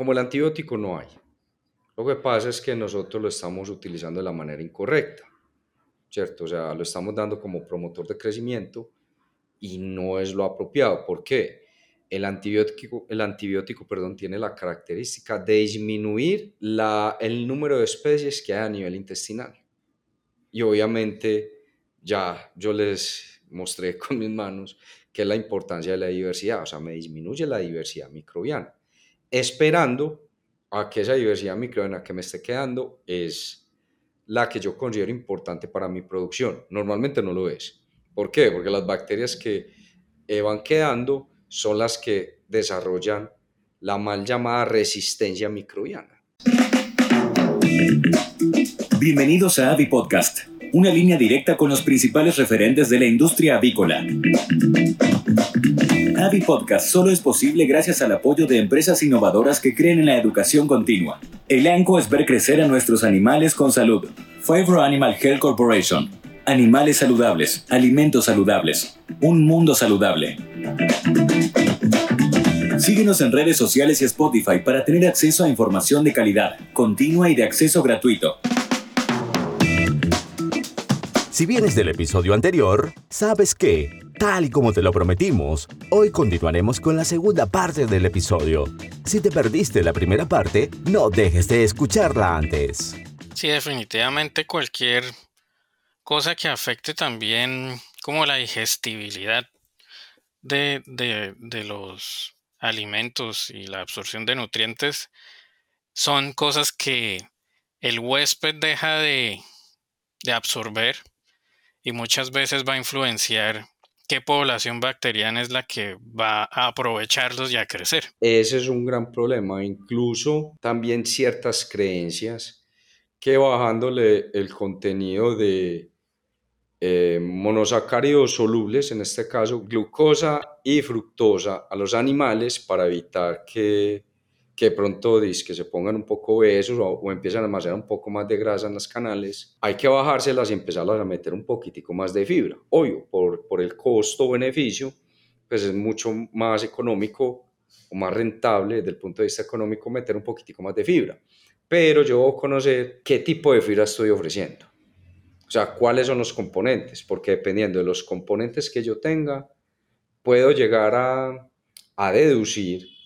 como el antibiótico no hay. Lo que pasa es que nosotros lo estamos utilizando de la manera incorrecta, ¿cierto? O sea, lo estamos dando como promotor de crecimiento y no es lo apropiado. ¿Por qué? El antibiótico, el antibiótico perdón, tiene la característica de disminuir la, el número de especies que hay a nivel intestinal. Y obviamente ya yo les mostré con mis manos que es la importancia de la diversidad, o sea, me disminuye la diversidad microbiana, esperando a que esa diversidad microbiana que me esté quedando es la que yo considero importante para mi producción. Normalmente no lo es. ¿Por qué? Porque las bacterias que eh, van quedando son las que desarrollan la mal llamada resistencia microbiana. Bienvenidos a Avi Podcast, una línea directa con los principales referentes de la industria avícola. Avi Podcast solo es posible gracias al apoyo de empresas innovadoras que creen en la educación continua. El ANCO es ver crecer a nuestros animales con salud. Favor Animal Health Corporation. Animales saludables, alimentos saludables, un mundo saludable. Síguenos en redes sociales y Spotify para tener acceso a información de calidad, continua y de acceso gratuito. Si vienes del episodio anterior, sabes que, tal y como te lo prometimos, hoy continuaremos con la segunda parte del episodio. Si te perdiste la primera parte, no dejes de escucharla antes. Sí, definitivamente cualquier cosa que afecte también como la digestibilidad de, de los alimentos y la absorción de nutrientes son cosas que el huésped deja de, de absorber y muchas veces va a influenciar qué población bacteriana es la que va a aprovecharlos y a crecer. Ese es un gran problema, incluso también ciertas creencias que bajándole el contenido de eh, monosacáridos solubles, en este caso glucosa y fructosa, a los animales para evitar que que pronto que se pongan un poco obesos o, o, empiezan a almacenar un poco más de grasa en las canales, hay que bajárselas y empezarlas a meter un poquitico más de fibra. Obvio, por, por el costo-beneficio, pues es mucho más económico o más rentable desde el punto de vista económico meter un poquitico más de fibra. Pero yo debo conocer qué tipo de fibra estoy ofreciendo. O sea, cuáles son los componentes, porque dependiendo de los componentes que yo tenga, puedo llegar a, a deducir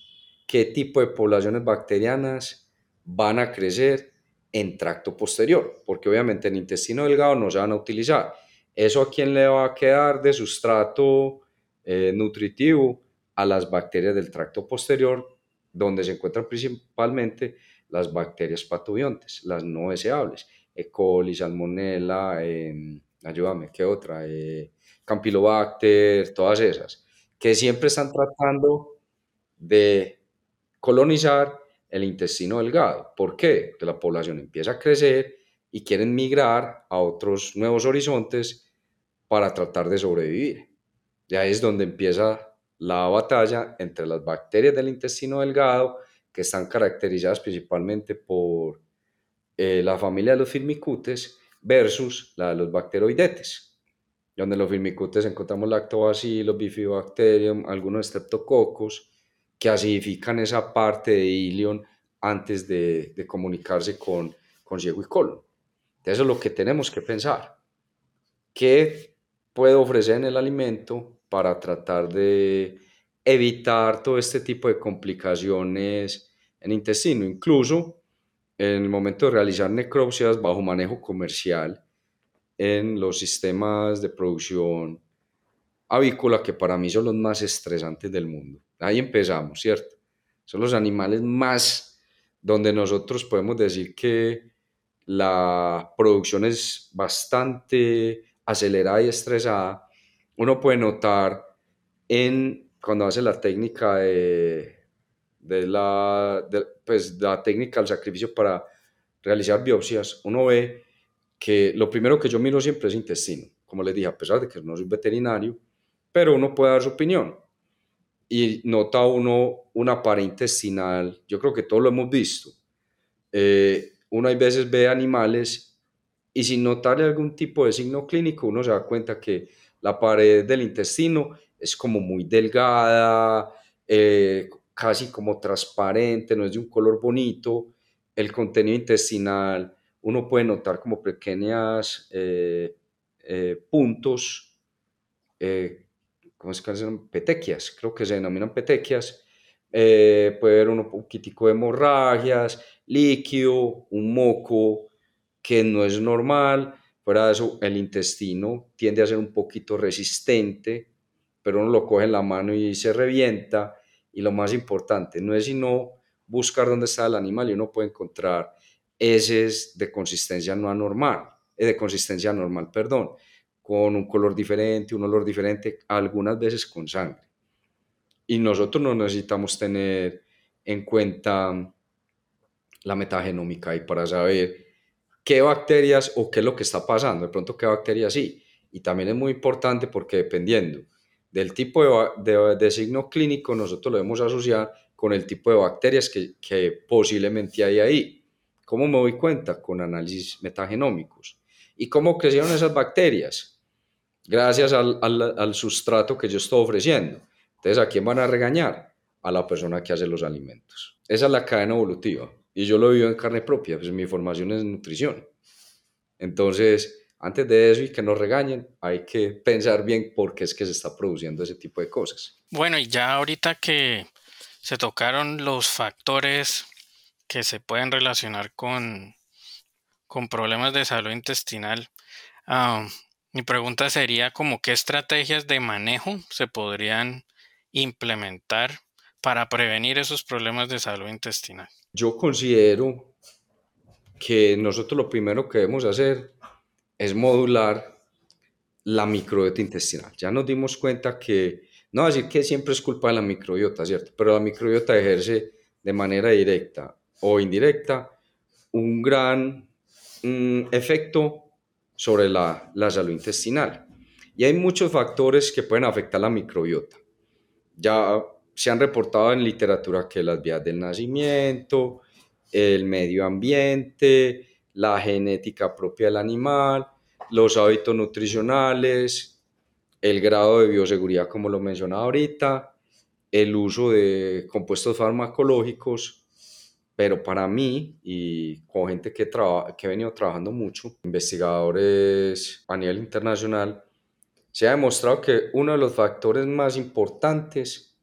qué tipo de poblaciones bacterianas van a crecer en tracto posterior, porque obviamente en intestino delgado no se van a utilizar. ¿Eso a quién le va a quedar de sustrato eh, nutritivo? A las bacterias del tracto posterior, donde se encuentran principalmente las bacterias patobiontes, las no deseables, E. coli, salmonella, em, ayúdame, ¿qué otra? Eh, Campylobacter, todas esas, que siempre están tratando de colonizar el intestino delgado. ¿Por qué? Porque la población empieza a crecer y quieren migrar a otros nuevos horizontes para tratar de sobrevivir. Ya es donde empieza la batalla entre las bacterias del intestino delgado, que están caracterizadas principalmente por eh, la familia de los firmicutes, versus la de los bacteroidetes, donde en los firmicutes encontramos lactobacillus, bifidobacterium, algunos streptococos, que acidifican esa parte de ilion antes de, de comunicarse con, con ciego y colon. Eso es lo que tenemos que pensar. ¿Qué puedo ofrecer en el alimento para tratar de evitar todo este tipo de complicaciones en el intestino? Incluso en el momento de realizar necropsias bajo manejo comercial en los sistemas de producción avícola, que para mí son los más estresantes del mundo. Ahí empezamos, ¿cierto? Son los animales más donde nosotros podemos decir que la producción es bastante acelerada y estresada. Uno puede notar en cuando hace la técnica de, de la, pues, la técnica del sacrificio para realizar biopsias, uno ve que lo primero que yo miro siempre es intestino. Como les dije, a pesar de que no soy veterinario, pero uno puede dar su opinión y nota uno una pared intestinal, yo creo que todos lo hemos visto. Eh, uno hay veces ve animales y sin notarle algún tipo de signo clínico, uno se da cuenta que la pared del intestino es como muy delgada, eh, casi como transparente, no es de un color bonito. El contenido intestinal, uno puede notar como pequeñas eh, eh, puntos, eh, ¿cómo se llaman? Petequias, creo que se denominan petequias. puede haber un poquitico de hemorragias, líquido, un moco que no es normal. Fuera de eso, el intestino tiende a ser un poquito resistente, pero uno lo coge en la mano y se revienta. Y lo más importante, no es sino buscar dónde está el animal y uno puede encontrar heces de consistencia no anormal, eh, de consistencia normal, perdón, con un color diferente, un olor diferente, algunas veces con sangre. Y nosotros no necesitamos tener en cuenta la metagenómica ahí para saber qué bacterias o qué es lo que está pasando, de pronto qué bacterias sí. Y también es muy importante porque dependiendo del tipo de, de, signo clínico, nosotros lo debemos asociar con el tipo de bacterias que, que posiblemente hay ahí. ¿Cómo me doy cuenta? Con análisis metagenómicos. ¿Y cómo crecieron esas bacterias? Gracias al, al, al, sustrato que yo estoy ofreciendo. Entonces, ¿a quién van a regañar? A la persona que hace los alimentos. Esa es la cadena evolutiva. Y yo lo vivo en carne propia, pues mi formación es nutrición. Entonces, antes de eso y que nos regañen, hay que pensar bien por qué es que se está produciendo ese tipo de cosas. Bueno, y ya ahorita que se tocaron los factores que se pueden relacionar con, con problemas de salud intestinal, ah, mi pregunta sería como qué estrategias de manejo se podrían implementar para prevenir esos problemas de salud intestinal. Yo considero que nosotros lo primero que debemos hacer es modular la microbiota intestinal. Ya nos dimos cuenta que, no decir que siempre es culpa de la microbiota, ¿cierto? Pero la microbiota ejerce de manera directa o indirecta un gran mm, efecto sobre la, la salud intestinal. Y hay muchos factores que pueden afectar la microbiota. Ya se han reportado en literatura que las vías del nacimiento, el medio ambiente, la genética propia del animal, los hábitos nutricionales, el grado de bioseguridad, como lo mencionaba ahorita, el uso de compuestos farmacológicos, pero para mí y con gente que, que he venido trabajando mucho, investigadores a nivel internacional, se ha demostrado que uno de los factores más importantes,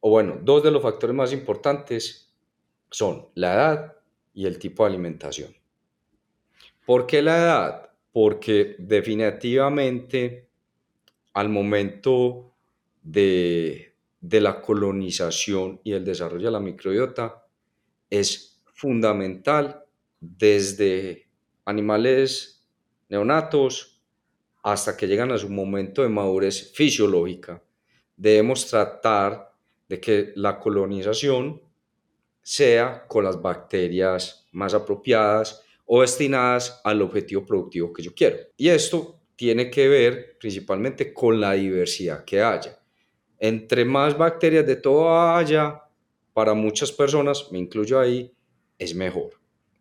o bueno, dos de los factores más importantes son la edad y el tipo de alimentación. ¿Por qué la edad? Porque definitivamente al momento de, la colonización y el desarrollo de la microbiota es fundamental desde animales neonatos hasta que llegan a su momento de madurez fisiológica. Debemos tratar de que la colonización sea con las bacterias más apropiadas o destinadas al objetivo productivo que yo quiero. Y esto tiene que ver principalmente con la diversidad que haya. Entre más bacterias de todo haya, para muchas personas, me incluyo ahí, es mejor.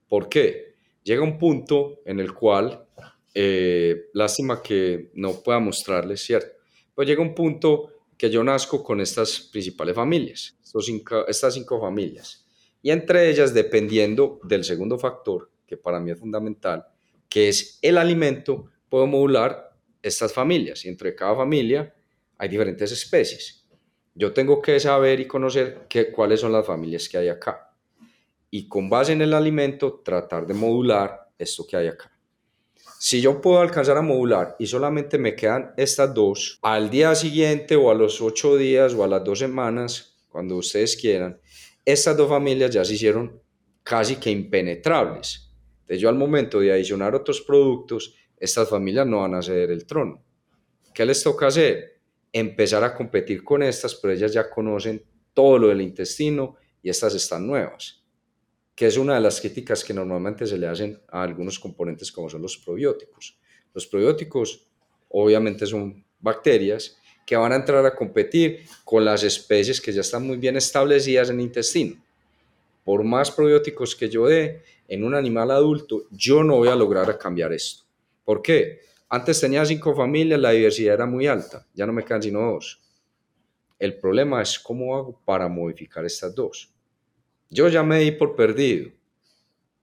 ¿Por qué? Llega un punto en el cual, eh, lástima que no pueda mostrarles, ¿cierto? Pues llega un punto que yo nazco con estas principales familias, estas cinco familias. Y entre ellas, dependiendo del segundo factor, que para mí es fundamental, que es el alimento, puedo modular estas familias y entre cada familia hay diferentes especies. Yo tengo que saber y conocer que, cuáles son las familias que hay acá y con base en el alimento tratar de modular esto que hay acá. Si yo puedo alcanzar a modular y solamente me quedan estas dos, al día siguiente o a los ocho días o a las dos semanas, cuando ustedes quieran, estas dos familias ya se hicieron casi que impenetrables. Entonces yo al momento de adicionar otros productos, estas familias no van a ceder el trono. ¿Qué les toca hacer? Empezar a competir con estas, pero ellas ya conocen todo lo del intestino y estas están nuevas, que es una de las críticas que normalmente se le hacen a algunos componentes como son los probióticos. Los probióticos obviamente son bacterias que van a entrar a competir con las especies que ya están muy bien establecidas en el intestino. Por más probióticos que yo dé en un animal adulto, yo no voy a lograr cambiar esto. ¿Por qué? Antes tenía cinco familias, la diversidad era muy alta, ya no me quedan sino dos. El problema es cómo hago para modificar estas dos. Yo ya me di por perdido.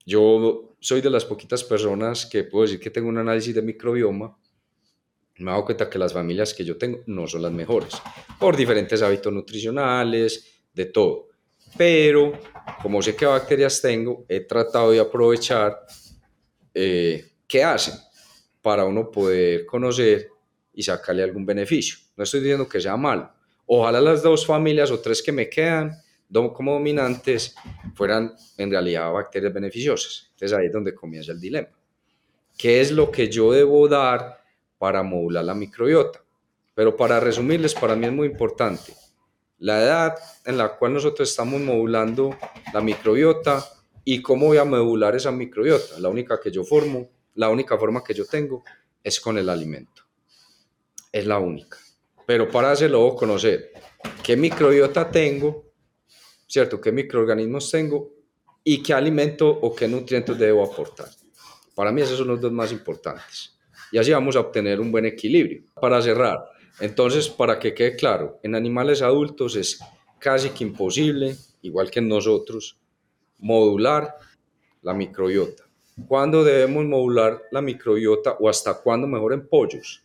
Yo soy de las poquitas personas que puedo decir que tengo un análisis de microbioma. Me he dado cuenta que las familias que yo tengo no son las mejores, por diferentes hábitos nutricionales, de todo. Pero como sé qué bacterias tengo, he tratado de aprovechar eh, qué hacen para uno poder conocer y sacarle algún beneficio. No estoy diciendo que sea malo. Ojalá las dos familias o tres que me quedan como dominantes fueran en realidad bacterias beneficiosas. Entonces ahí es donde comienza el dilema. ¿Qué es lo que yo debo dar para modular la microbiota? Pero para resumirles, para mí es muy importante la edad en la cual nosotros estamos modulando la microbiota y cómo voy a modular esa microbiota. La única que yo formo, la única forma que yo tengo es con el alimento. Es la única. Pero para hacerlo conocer qué microbiota tengo, ¿cierto? ¿Qué microorganismos tengo y qué alimento o qué nutrientes debo aportar? Para mí esos son los dos más importantes. Y así vamos a obtener un buen equilibrio. Para cerrar, entonces, para que quede claro, en animales adultos es casi que imposible, igual que en nosotros, modular la microbiota. ¿Cuándo debemos modular la microbiota o hasta cuándo mejor en pollos?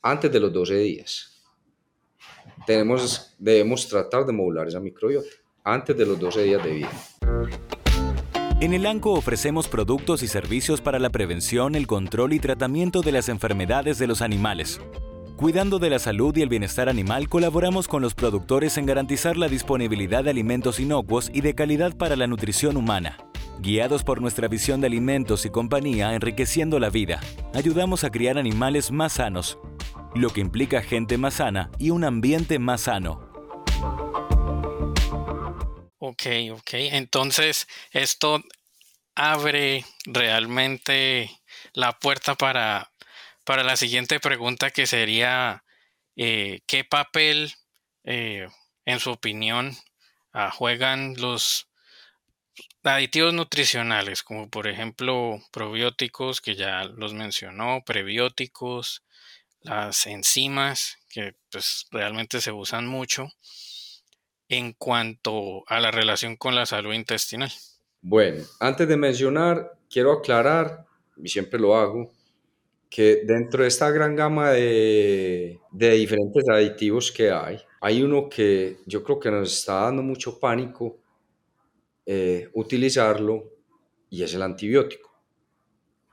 Antes de los 12 días. Tenemos, debemos tratar de modular esa microbiota antes de los 12 días de vida. En el ANCO ofrecemos productos y servicios para la prevención, el control y tratamiento de las enfermedades de los animales Cuidando de la salud y el bienestar animal, colaboramos con los productores en garantizar la disponibilidad de alimentos inocuos y de calidad para la nutrición humana. Guiados por nuestra visión de alimentos y compañía enriqueciendo la vida, ayudamos a criar animales más sanos, lo que implica gente más sana y un ambiente más sano. Ok, ok. Entonces, esto abre realmente la puerta para para la siguiente pregunta que sería, eh, ¿qué papel, eh, en su opinión, ah, juegan los aditivos nutricionales, como por ejemplo probióticos, que ya los mencionó, prebióticos, las enzimas, que pues realmente se usan mucho, en cuanto a la relación con la salud intestinal? Bueno, antes de mencionar, quiero aclarar, y siempre lo hago, que dentro de esta gran gama de, diferentes aditivos que hay, hay uno que yo creo que nos está dando mucho pánico eh, utilizarlo y es el antibiótico.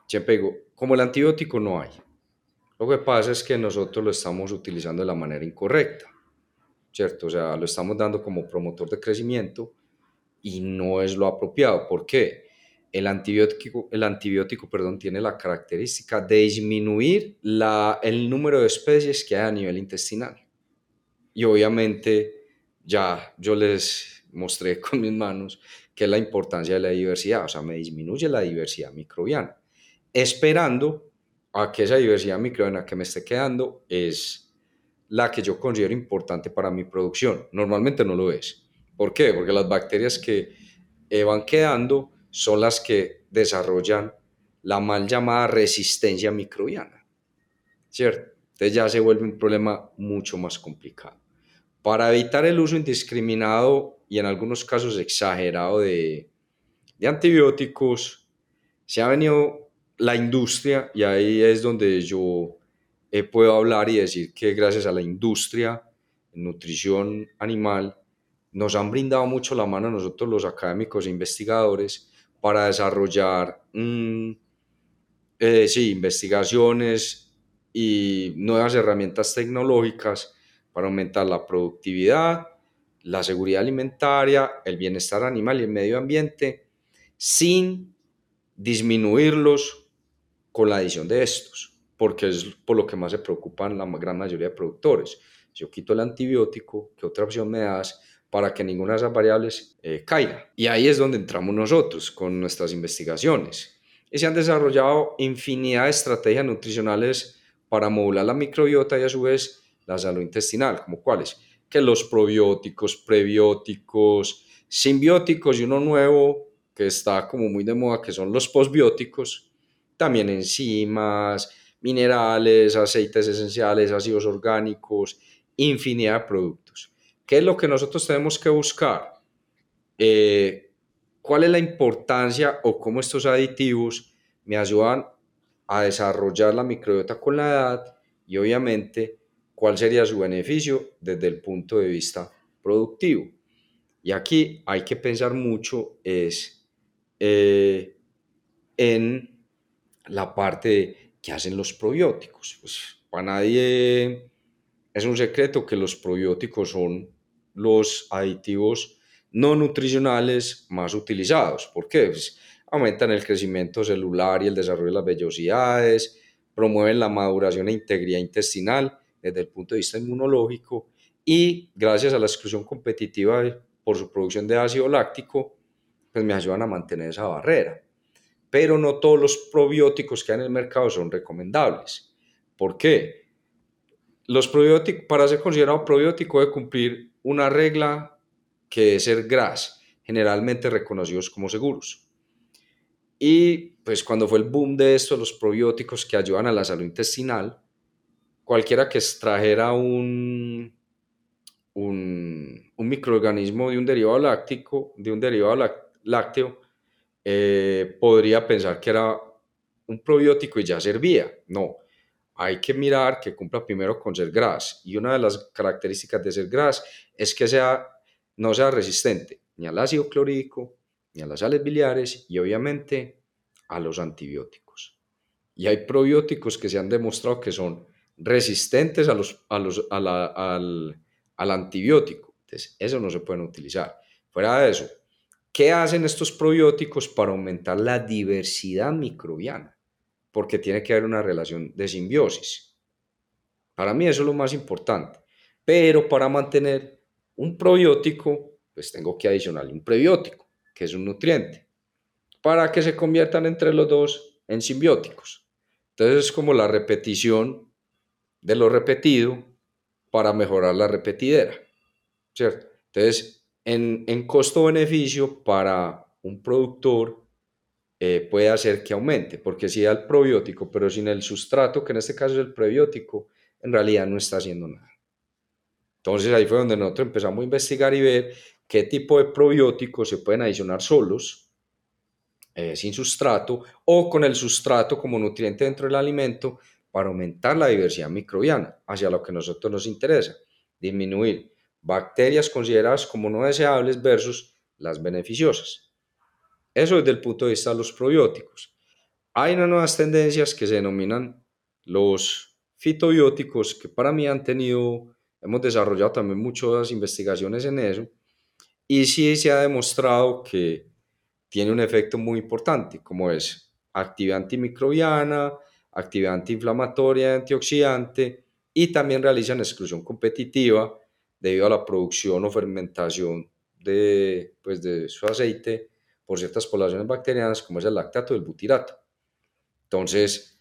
Siempre digo, como el antibiótico no hay. Lo que pasa es que nosotros lo estamos utilizando de la manera incorrecta, ¿cierto? O sea, lo estamos dando como promotor de crecimiento y no es lo apropiado. ¿Por qué? el antibiótico, el antibiótico perdón, tiene la característica de disminuir la, el número de especies que hay a nivel intestinal. Y obviamente ya yo les mostré con mis manos que es la importancia de la diversidad, o sea, me disminuye la diversidad microbiana, esperando a que esa diversidad microbiana que me esté quedando es la que yo considero importante para mi producción. Normalmente no lo es. ¿Por qué? Porque las bacterias que eh, van quedando son las que desarrollan la mal llamada resistencia microbiana, ¿cierto? Entonces ya se vuelve un problema mucho más complicado. Para evitar el uso indiscriminado y en algunos casos exagerado de, antibióticos, se ha venido la industria, y ahí es donde yo eh, puedo hablar y decir que gracias a la industria en nutrición animal, nos han brindado mucho la mano a nosotros los académicos e investigadores para desarrollar mm, eh, sí, investigaciones y nuevas herramientas tecnológicas para aumentar la productividad, la seguridad alimentaria, el bienestar animal y el medio ambiente, sin disminuirlos con la adición de estos, porque es por lo que más se preocupan la gran mayoría de productores. Yo quito el antibiótico, ¿qué otra opción me das? para que ninguna de esas variables eh, caiga. Y ahí es donde entramos nosotros con nuestras investigaciones. Y se han desarrollado infinidad de estrategias nutricionales para modular la microbiota y a su vez la salud intestinal, como cuáles, que los probióticos, prebióticos, simbióticos y uno nuevo que está como muy de moda, que son los postbióticos, también enzimas, minerales, aceites esenciales, ácidos orgánicos, infinidad de productos. ¿Qué es lo que nosotros tenemos que buscar? Eh, ¿Cuál es la importancia o cómo estos aditivos me ayudan a desarrollar la microbiota con la edad y obviamente cuál sería su beneficio desde el punto de vista productivo? Y aquí hay que pensar mucho es eh, en la parte de qué hacen los probióticos. Pues para nadie es un secreto que los probióticos son los aditivos no nutricionales más utilizados. ¿Por qué? Pues aumentan el crecimiento celular y el desarrollo de las vellosidades, promueven la maduración e integridad intestinal desde el punto de vista inmunológico y gracias a la exclusión competitiva por su producción de ácido láctico, pues me ayudan a mantener esa barrera. Pero no todos los probióticos que hay en el mercado son recomendables. ¿Por qué? Los probióticos, para ser considerado probiótico, debe cumplir una regla que es ser GRAS, generalmente reconocidos como seguros. Y pues cuando fue el boom de esto, los probióticos que ayudan a la salud intestinal, cualquiera que extrajera un, un, microorganismo de un derivado láctico, de un derivado lácteo, eh, podría pensar que era un probiótico y ya servía. No, hay que mirar que cumpla primero con ser gras. Y una de las características de ser gras es que sea, no sea resistente ni al ácido clorhídrico, ni a las sales biliares y obviamente a los antibióticos. Y hay probióticos que se han demostrado que son resistentes a los, a los, al, al antibiótico. Entonces, eso no se pueden utilizar. Fuera de eso, ¿qué hacen estos probióticos para aumentar la diversidad microbiana? Porque tiene que haber una relación de simbiosis. Para mí eso es lo más importante. Pero para mantener un probiótico, pues tengo que adicionarle un prebiótico, que es un nutriente, para que se conviertan entre los dos en simbióticos. Entonces es como la repetición de lo repetido para mejorar la repetidera, ¿cierto? Entonces, en, en costo-beneficio para un productor eh, puede hacer que aumente, porque si da el probiótico, pero sin el sustrato, que en este caso es el prebiótico, en realidad no está haciendo nada. Entonces ahí fue donde nosotros empezamos a investigar y ver qué tipo de probióticos se pueden adicionar solos, eh, sin sustrato, o con el sustrato como nutriente dentro del alimento, para aumentar la diversidad microbiana hacia lo que a nosotros nos interesa, disminuir bacterias consideradas como no deseables versus las beneficiosas. Eso desde el punto de vista de los probióticos. Hay unas nuevas tendencias que se denominan los fitobióticos, que para mí han tenido, hemos desarrollado también muchas investigaciones en eso, y sí se ha demostrado que tiene un efecto muy importante, como es actividad antimicrobiana, actividad antiinflamatoria, antioxidante y también realizan exclusión competitiva debido a la producción o fermentación de, pues, de su aceite por ciertas poblaciones bacterianas como es el lactato y el butirato. Entonces,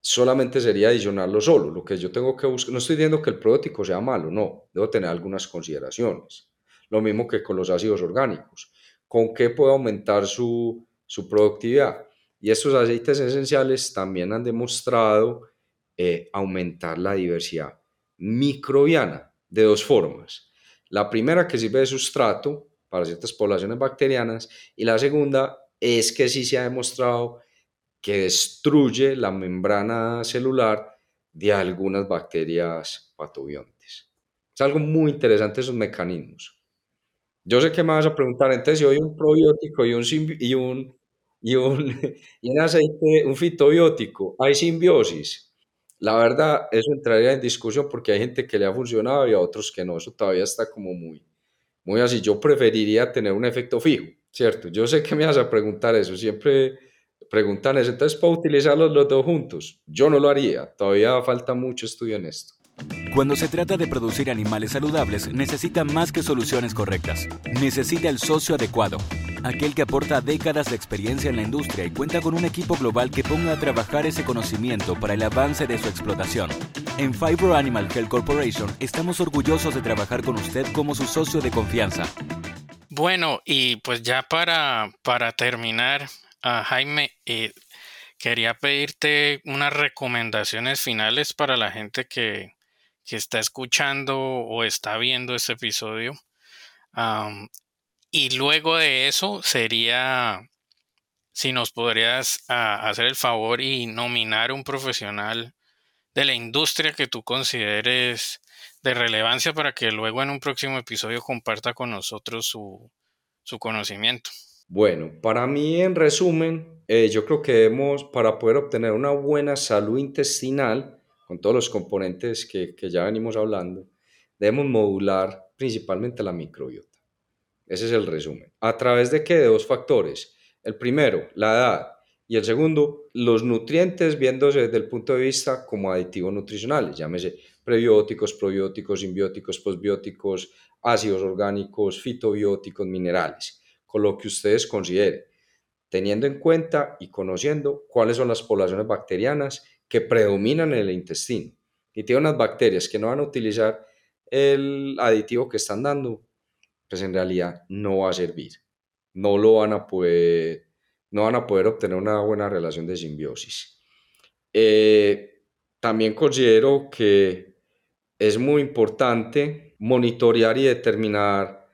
solamente sería adicionarlo solo. Lo que yo tengo que buscar, no estoy diciendo que el probiótico sea malo, no, debo tener algunas consideraciones. Lo mismo que con los ácidos orgánicos. ¿Con qué puedo aumentar su, su productividad? Y estos aceites esenciales también han demostrado eh, aumentar la diversidad microbiana de dos formas. La primera que sirve de sustrato para ciertas poblaciones bacterianas y la segunda es que sí se ha demostrado que destruye la membrana celular de algunas bacterias patobiontes. Es algo muy interesante esos mecanismos. Yo sé que me vas a preguntar, entonces si hoy un probiótico y un, y un y un, y un aceite, un fitobiótico, hay simbiosis. La verdad, eso entraría en discusión porque hay gente que le ha funcionado y a otros que no. Eso todavía está como muy, muy así. Yo preferiría tener un efecto fijo, ¿cierto? Yo sé que me vas a preguntar eso. Siempre preguntan eso. Entonces, ¿para utilizarlos los dos juntos? Yo no lo haría. Todavía falta mucho estudio en esto. Cuando se trata de producir animales saludables, necesita más que soluciones correctas. Necesita el socio adecuado, aquel que aporta décadas de experiencia en la industria y cuenta con un equipo global que ponga a trabajar ese conocimiento para el avance de su explotación. En Fibro Animal Health Corporation estamos orgullosos de trabajar con usted como su socio de confianza. Bueno, y pues ya para, para terminar, a Jaime, eh, quería pedirte unas recomendaciones finales para la gente que, que está escuchando o está viendo este episodio. y luego de eso sería si nos podrías ah, hacer el favor y nominar un profesional de la industria que tú consideres de relevancia para que luego en un próximo episodio comparta con nosotros su, conocimiento. Bueno, para mí en resumen, eh, yo creo que debemos, para poder obtener una buena salud intestinal, con todos los componentes que, ya venimos hablando, debemos modular principalmente la microbiota. Ese es el resumen. ¿A través de qué? De dos factores el primero, la edad. Y el segundo, los nutrientes viéndose desde el punto de vista como aditivos nutricionales, llámese prebióticos, probióticos, simbióticos, postbióticos, ácidos orgánicos, fitobióticos, minerales, con lo que ustedes consideren, teniendo en cuenta y conociendo cuáles son las poblaciones bacterianas que predominan en el intestino. Y tiene unas bacterias que no van a utilizar el aditivo que están dando, pues en realidad no va a servir no lo van a poder, no van a poder obtener una buena relación de simbiosis. Eh, también considero que es muy importante monitorear y determinar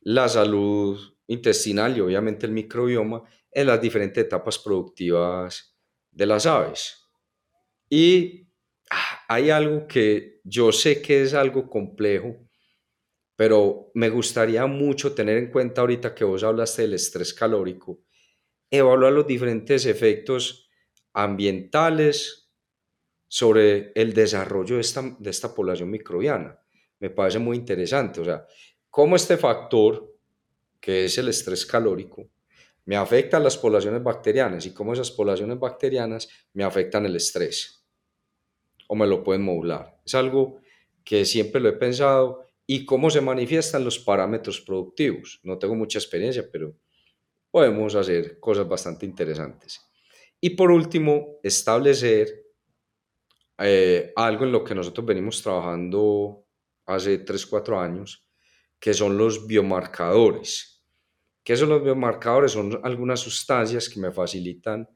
la salud intestinal y obviamente el microbioma en las diferentes etapas productivas de las aves. Y ah, hay algo que yo sé que es algo complejo, pero me gustaría mucho tener en cuenta ahorita que vos hablaste del estrés calórico, evaluar los diferentes efectos ambientales sobre el desarrollo de esta, de esta población microbiana. Me parece muy interesante, o sea, cómo este factor, que es el estrés calórico, me afecta a las poblaciones bacterianas y cómo esas poblaciones bacterianas me afectan el estrés o me lo pueden modular. Es algo que siempre lo he pensado y cómo se manifiestan los parámetros productivos. No tengo mucha experiencia, pero podemos hacer cosas bastante interesantes. Y por último, establecer eh, algo en lo que nosotros venimos trabajando hace 3, 4 años, que son los biomarcadores. ¿Qué son los biomarcadores? Son algunas sustancias que me facilitan,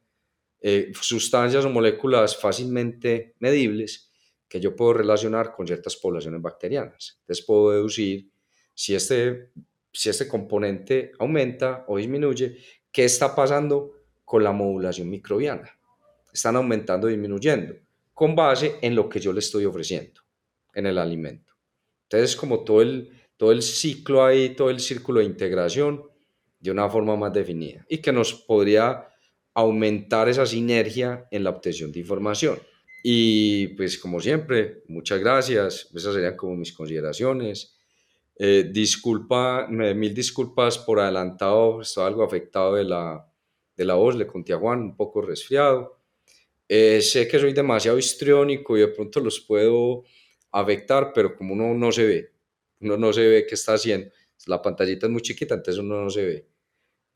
eh, sustancias o moléculas fácilmente medibles que yo puedo relacionar con ciertas poblaciones bacterianas. Entonces puedo deducir si este, si este componente aumenta o disminuye, qué está pasando con la modulación microbiana. Están aumentando o disminuyendo con base en lo que yo le estoy ofreciendo en el alimento. Entonces, como todo el, todo el ciclo ahí, todo el círculo de integración de una forma más definida y que nos podría aumentar esa sinergia en la obtención de información. Y pues como siempre, muchas gracias. Esas serían como mis consideraciones. Eh, disculpa, mil disculpas por adelantado, estoy algo afectado de la, de la voz, le conté a Juan, un poco resfriado. Eh, sé que soy demasiado histriónico y de pronto los puedo afectar, pero como uno no se ve, uno no se ve qué está haciendo. La pantallita es muy chiquita, entonces uno no se ve.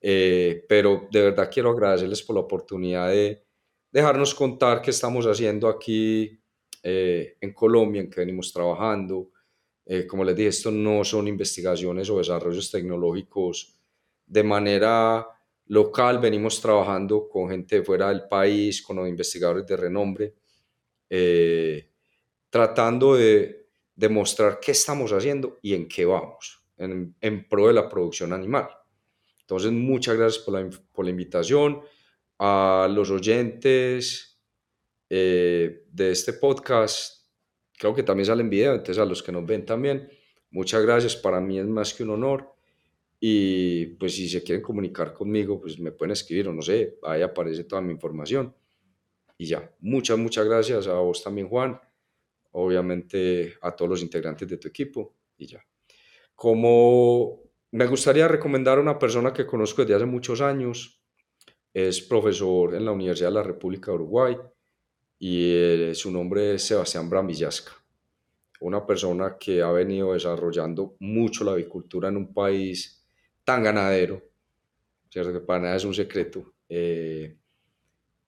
Eh, pero de verdad quiero agradecerles por la oportunidad de, dejarnos contar qué estamos haciendo aquí eh, en Colombia, en que venimos trabajando. Eh, como les dije, esto no son investigaciones o desarrollos tecnológicos de manera local, venimos trabajando con gente de fuera del país, con los investigadores de renombre, eh, tratando de demostrar qué estamos haciendo y en qué vamos, en, en pro de la producción animal. Entonces, muchas gracias por la, por la invitación a los oyentes eh, de este podcast. Creo que también salen video, entonces a los que nos ven también, muchas gracias. Para mí es más que un honor. Y pues si se quieren comunicar conmigo, pues me pueden escribir o no sé, ahí aparece toda mi información. Y ya, muchas, muchas gracias a vos también, Juan. Obviamente a todos los integrantes de tu equipo. Y ya. Como me gustaría recomendar a una persona que conozco desde hace muchos años, es profesor en la Universidad de la República de Uruguay y eh, su nombre es Sebastián Bramillasca, una persona que ha venido desarrollando mucho la avicultura en un país tan ganadero, ¿cierto? que para nada es un secreto, eh,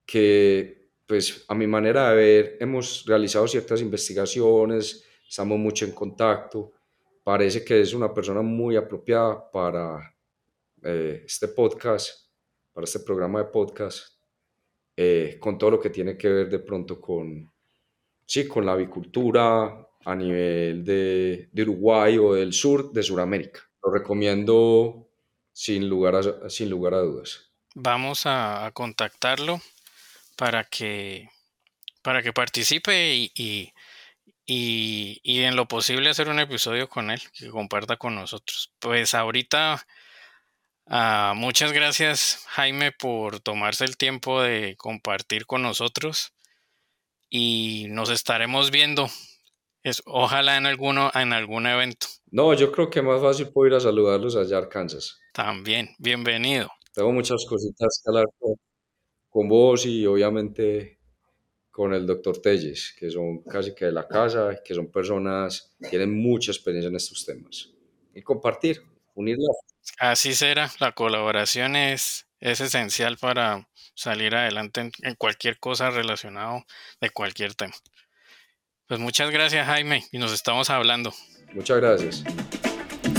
que pues a mi manera de ver hemos realizado ciertas investigaciones, estamos mucho en contacto, parece que es una persona muy apropiada para eh, este podcast para este programa de podcast, eh, con todo lo que tiene que ver de pronto con, sí, con la avicultura, a nivel de, de Uruguay o del sur de Sudamérica. Lo recomiendo sin lugar a, sin lugar a dudas. Vamos a, contactarlo para que, para que participe y, y, y, y, en lo posible hacer un episodio con él, que comparta con nosotros. Pues ahorita, uh, muchas gracias Jaime por tomarse el tiempo de compartir con nosotros y nos estaremos viendo. Es, ojalá en alguno, en algún evento. No, yo creo que más fácil puedo ir a saludarlos allá a Arkansas. También, bienvenido. Tengo muchas cositas que hablar con, con vos y obviamente con el doctor Telles, que son casi que de la casa, que son personas que tienen mucha experiencia en estos temas. Y compartir, unirla. Así será, la colaboración es, es esencial para salir adelante en, en cualquier cosa relacionado de cualquier tema. Pues muchas gracias Jaime y nos estamos hablando. Muchas gracias.